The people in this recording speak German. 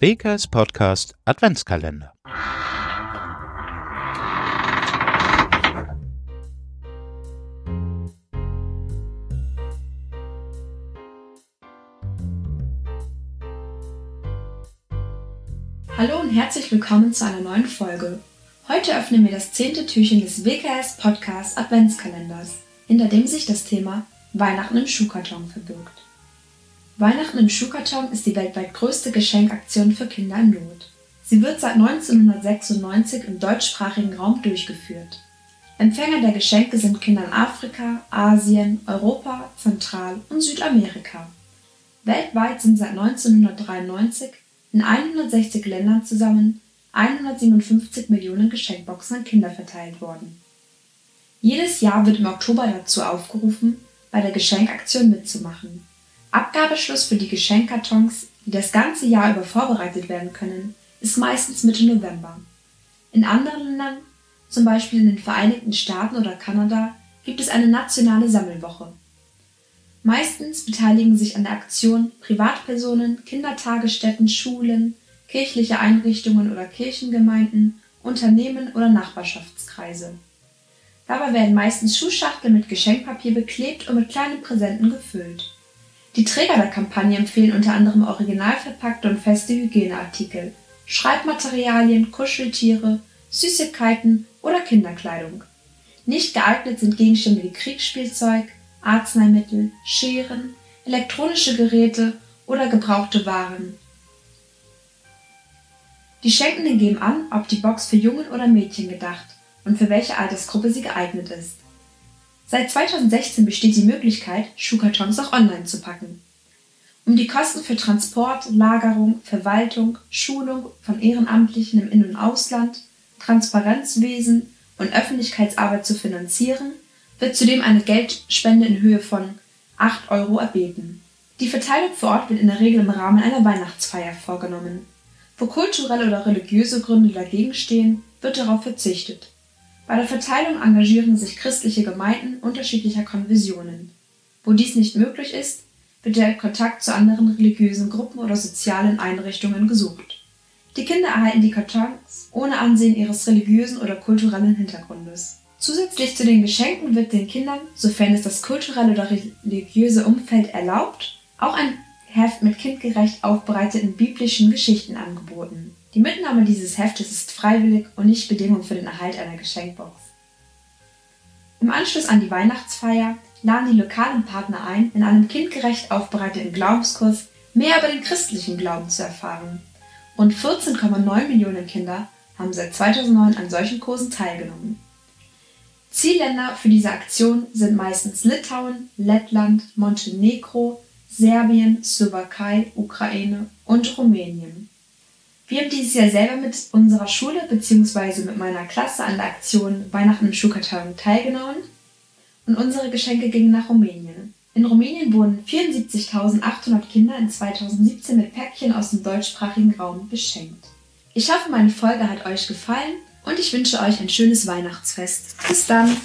Bakers Podcast Adventskalender. Hallo und herzlich willkommen zu einer neuen Folge. Heute öffnen wir das zehnte Türchen des WKS Podcast Adventskalenders, hinter dem sich das Thema Weihnachten im Schuhkarton verbirgt. Weihnachten im Schuhkarton ist die weltweit größte Geschenkaktion für Kinder in Not. Sie wird seit 1996 im deutschsprachigen Raum durchgeführt. Empfänger der Geschenke sind Kinder in Afrika, Asien, Europa, Zentral- und Südamerika. Weltweit sind seit 1993 in 160 Ländern zusammen 157 Millionen Geschenkboxen an Kinder verteilt worden. Jedes Jahr wird im Oktober dazu aufgerufen, bei der Geschenkaktion mitzumachen. Abgabeschluss für die Geschenkkartons, die das ganze Jahr über vorbereitet werden können, ist meistens Mitte November. In anderen Ländern, zum Beispiel in den Vereinigten Staaten oder Kanada, gibt es eine nationale Sammelwoche. Meistens beteiligen sich an der Aktion Privatpersonen, Kindertagesstätten, Schulen, kirchliche Einrichtungen oder Kirchengemeinden, Unternehmen oder Nachbarschaftskreise. Dabei werden meistens Schuhschachteln mit Geschenkpapier beklebt und mit kleinen Präsenten gefüllt. Die Träger der Kampagne empfehlen unter anderem original verpackte und feste Hygieneartikel, Schreibmaterialien, Kuscheltiere, Süßigkeiten oder Kinderkleidung. Nicht geeignet sind Gegenstände wie Kriegsspielzeug, Arzneimittel, Scheren, elektronische Geräte oder gebrauchte Waren. Die Schenkenden geben an, ob die Box für Jungen oder Mädchen gedacht und für welche Altersgruppe sie geeignet ist. Seit 2016 besteht die Möglichkeit, Schuhkartons auch online zu packen. Um die Kosten für Transport, Lagerung, Verwaltung, Schulung von Ehrenamtlichen im In- und Ausland, Transparenzwesen und Öffentlichkeitsarbeit zu finanzieren, wird zudem eine Geldspende in Höhe von 8 Euro erbeten. Die Verteilung vor Ort wird in der Regel im Rahmen einer Weihnachtsfeier vorgenommen. Wo kulturelle oder religiöse Gründe dagegen stehen, wird darauf verzichtet. Bei der Verteilung engagieren sich christliche Gemeinden unterschiedlicher Konfessionen. Wo dies nicht möglich ist, wird der Kontakt zu anderen religiösen Gruppen oder sozialen Einrichtungen gesucht. Die Kinder erhalten die Kartons ohne Ansehen ihres religiösen oder kulturellen Hintergrundes. Zusätzlich zu den Geschenken wird den Kindern, sofern es das kulturelle oder religiöse Umfeld erlaubt, auch ein Heft mit kindgerecht aufbereiteten biblischen Geschichten angeboten. Die Mitnahme dieses Heftes ist freiwillig und nicht Bedingung für den Erhalt einer Geschenkbox. Im Anschluss an die Weihnachtsfeier laden die lokalen Partner ein, in einem kindgerecht aufbereiteten Glaubenskurs mehr über den christlichen Glauben zu erfahren. Rund 14,9 Millionen Kinder haben seit 2009 an solchen Kursen teilgenommen. Zielländer für diese Aktion sind meistens Litauen, Lettland, Montenegro, Serbien, Slowakei, Ukraine und Rumänien. Wir haben dieses Jahr selber mit unserer Schule bzw. mit meiner Klasse an der Aktion Weihnachten im Schuhkarton teilgenommen und unsere Geschenke gingen nach Rumänien. In Rumänien wurden 74.800 Kinder in 2017 mit Päckchen aus dem deutschsprachigen Raum beschenkt. Ich hoffe, meine Folge hat euch gefallen und ich wünsche euch ein schönes Weihnachtsfest. Bis dann!